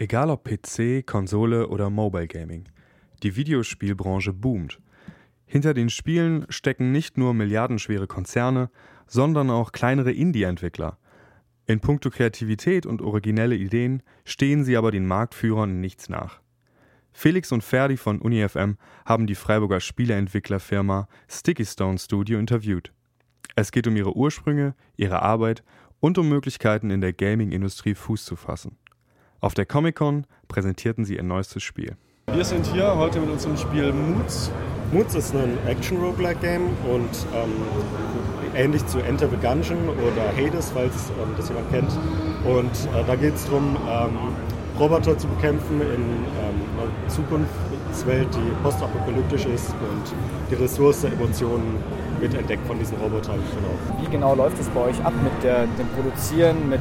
Egal ob PC, Konsole oder Mobile Gaming, die Videospielbranche boomt. Hinter den Spielen stecken nicht nur milliardenschwere Konzerne, sondern auch kleinere Indie-Entwickler. In puncto Kreativität und originelle Ideen stehen sie aber den Marktführern nichts nach. Felix und Ferdi von UniFM haben die Freiburger Spieleentwicklerfirma Sticky Stone Studio interviewt. Es geht um ihre Ursprünge, ihre Arbeit und um Möglichkeiten in der Gaming-Industrie Fuß zu fassen. Auf der Comic-Con präsentierten sie ihr neuestes Spiel. Wir sind hier heute mit unserem Spiel Moods. Moods ist ein Action-Roguelike-Game und ähm, ähnlich zu Enter the Gungeon oder Hades, falls ähm, das jemand kennt. Und äh, da geht es darum, ähm, Roboter zu bekämpfen in ähm, einer Zukunftswelt, die postapokalyptisch ist und die Ressource Emotionen wird entdeckt von diesen Robotern. Genau. Wie genau läuft es bei euch ab mit der, dem Produzieren, mit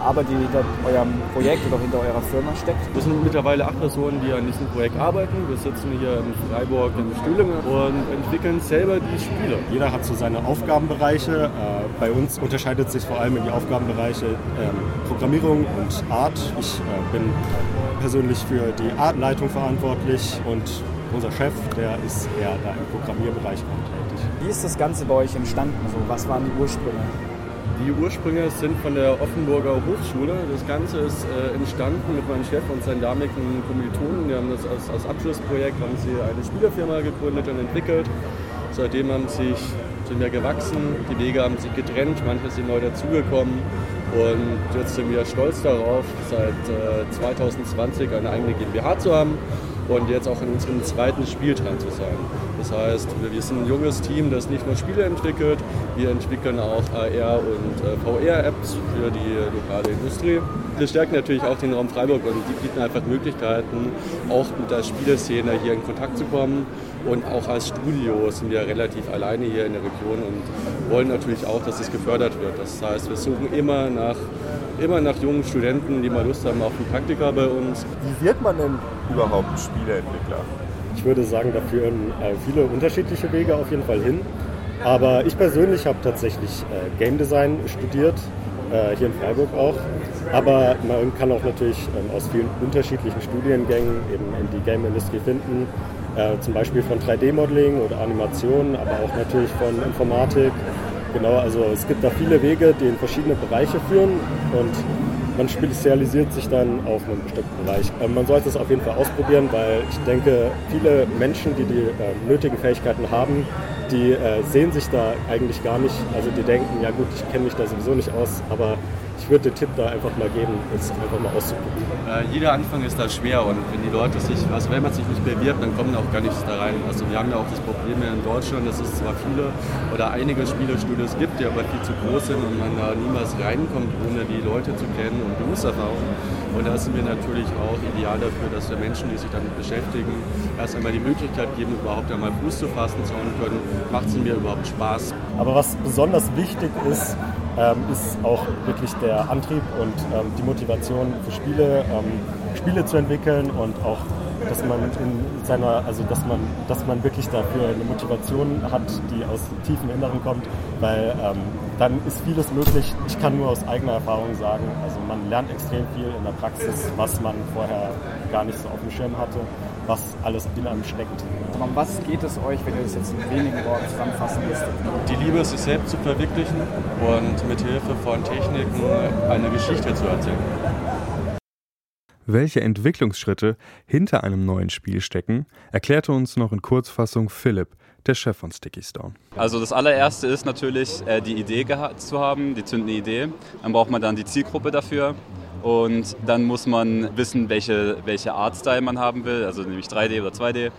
Arbeit, die hinter eurem Projekt oder hinter eurer Firma steckt? Wir sind mittlerweile acht Personen, die an diesem Projekt arbeiten. Wir sitzen hier in Freiburg in Stühlingen und entwickeln selber die Spiele. Jeder hat so seine Aufgabenbereiche. Äh, bei uns unterscheidet sich vor allem in die Aufgabenbereiche ähm, Programmierung und Art. Ich äh, bin persönlich für die Artleitung verantwortlich und unser Chef, der ist eher da im Programmierbereich tätig. Wie ist das Ganze bei euch entstanden? So, was waren die Ursprünge? Die Ursprünge sind von der Offenburger Hochschule. Das Ganze ist äh, entstanden mit meinem Chef und seinen damaligen Kommilitonen. Die haben das als, als Abschlussprojekt haben sie eine Spielerfirma gegründet und entwickelt. Seitdem haben sich, sind wir gewachsen, die Wege haben sich getrennt, manche sind neu dazugekommen. Und jetzt sind wir stolz darauf, seit äh, 2020 eine eigene GmbH zu haben und jetzt auch in unserem zweiten Spiel dran zu sein. Das heißt, wir sind ein junges Team, das nicht nur Spiele entwickelt, wir entwickeln auch AR- und äh, VR-Apps für die lokale Industrie. Wir stärken natürlich auch den Raum Freiburg und die bieten einfach Möglichkeiten, auch mit der Spieleszene hier in Kontakt zu kommen. Und auch als Studio sind wir relativ alleine hier in der Region und wollen natürlich auch, dass es gefördert wird. Das heißt, wir suchen immer nach, immer nach jungen Studenten, die mal Lust haben auf ein Praktika bei uns. Wie wird man denn überhaupt Spieleentwickler? Ich würde sagen, da führen äh, viele unterschiedliche Wege auf jeden Fall hin. Aber ich persönlich habe tatsächlich äh, Game Design studiert, äh, hier in Freiburg auch. Aber man kann auch natürlich ähm, aus vielen unterschiedlichen Studiengängen eben in die Game Industry finden. Äh, zum Beispiel von 3D-Modeling oder Animation, aber auch natürlich von Informatik. Genau, also es gibt da viele Wege, die in verschiedene Bereiche führen und man spezialisiert sich dann auf einen bestimmten Bereich. Ähm, man sollte es auf jeden Fall ausprobieren, weil ich denke, viele Menschen, die die äh, nötigen Fähigkeiten haben, die äh, sehen sich da eigentlich gar nicht. Also die denken, ja gut, ich kenne mich da sowieso nicht aus, aber ich würde den Tipp da einfach mal geben, es einfach mal auszuprobieren. Äh, jeder Anfang ist da schwer und wenn die Leute sich, also wenn man sich nicht bewirbt, dann kommen auch gar nichts da rein. Also wir haben ja auch das Problem in Deutschland, dass es zwar viele oder einige Spielestudios gibt, die aber viel zu groß sind und man da niemals reinkommt, ohne die Leute zu kennen und Berufserfahrung. Und da sind wir natürlich auch ideal dafür, dass wir Menschen, die sich damit beschäftigen, erst einmal die Möglichkeit geben, überhaupt einmal Fuß zu fassen, schauen können, macht es mir überhaupt Spaß. Aber was besonders wichtig ist, ähm, ist auch wirklich der Antrieb und ähm, die Motivation für Spiele, ähm, Spiele zu entwickeln und auch dass man in seiner, also dass man, dass man wirklich dafür eine Motivation hat, die aus tiefem Inneren kommt, weil ähm, dann ist vieles möglich. Ich kann nur aus eigener Erfahrung sagen, also man lernt extrem viel in der Praxis, was man vorher gar nicht so auf dem Schirm hatte, was alles in einem steckt. Um was geht es euch, wenn ihr das jetzt in wenigen Worten zusammenfassen müsstet? Die Liebe, sich selbst zu verwirklichen und mit Hilfe von Techniken eine Geschichte zu erzählen. Welche Entwicklungsschritte hinter einem neuen Spiel stecken, erklärte uns noch in Kurzfassung Philipp, der Chef von Sticky Stone. Also das allererste ist natürlich äh, die Idee zu haben, die zündende Idee. Dann braucht man dann die Zielgruppe dafür. Und dann muss man wissen, welche, welche Artstyle man haben will, also nämlich 3D oder 2D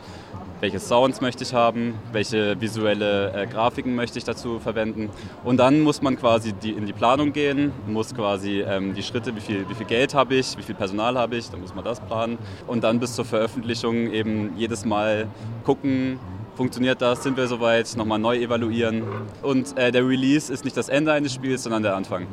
welche Sounds möchte ich haben, welche visuelle äh, Grafiken möchte ich dazu verwenden. Und dann muss man quasi die, in die Planung gehen, muss quasi ähm, die Schritte, wie viel, wie viel Geld habe ich, wie viel Personal habe ich, dann muss man das planen. Und dann bis zur Veröffentlichung eben jedes Mal gucken, funktioniert das, sind wir soweit, nochmal neu evaluieren. Und äh, der Release ist nicht das Ende eines Spiels, sondern der Anfang.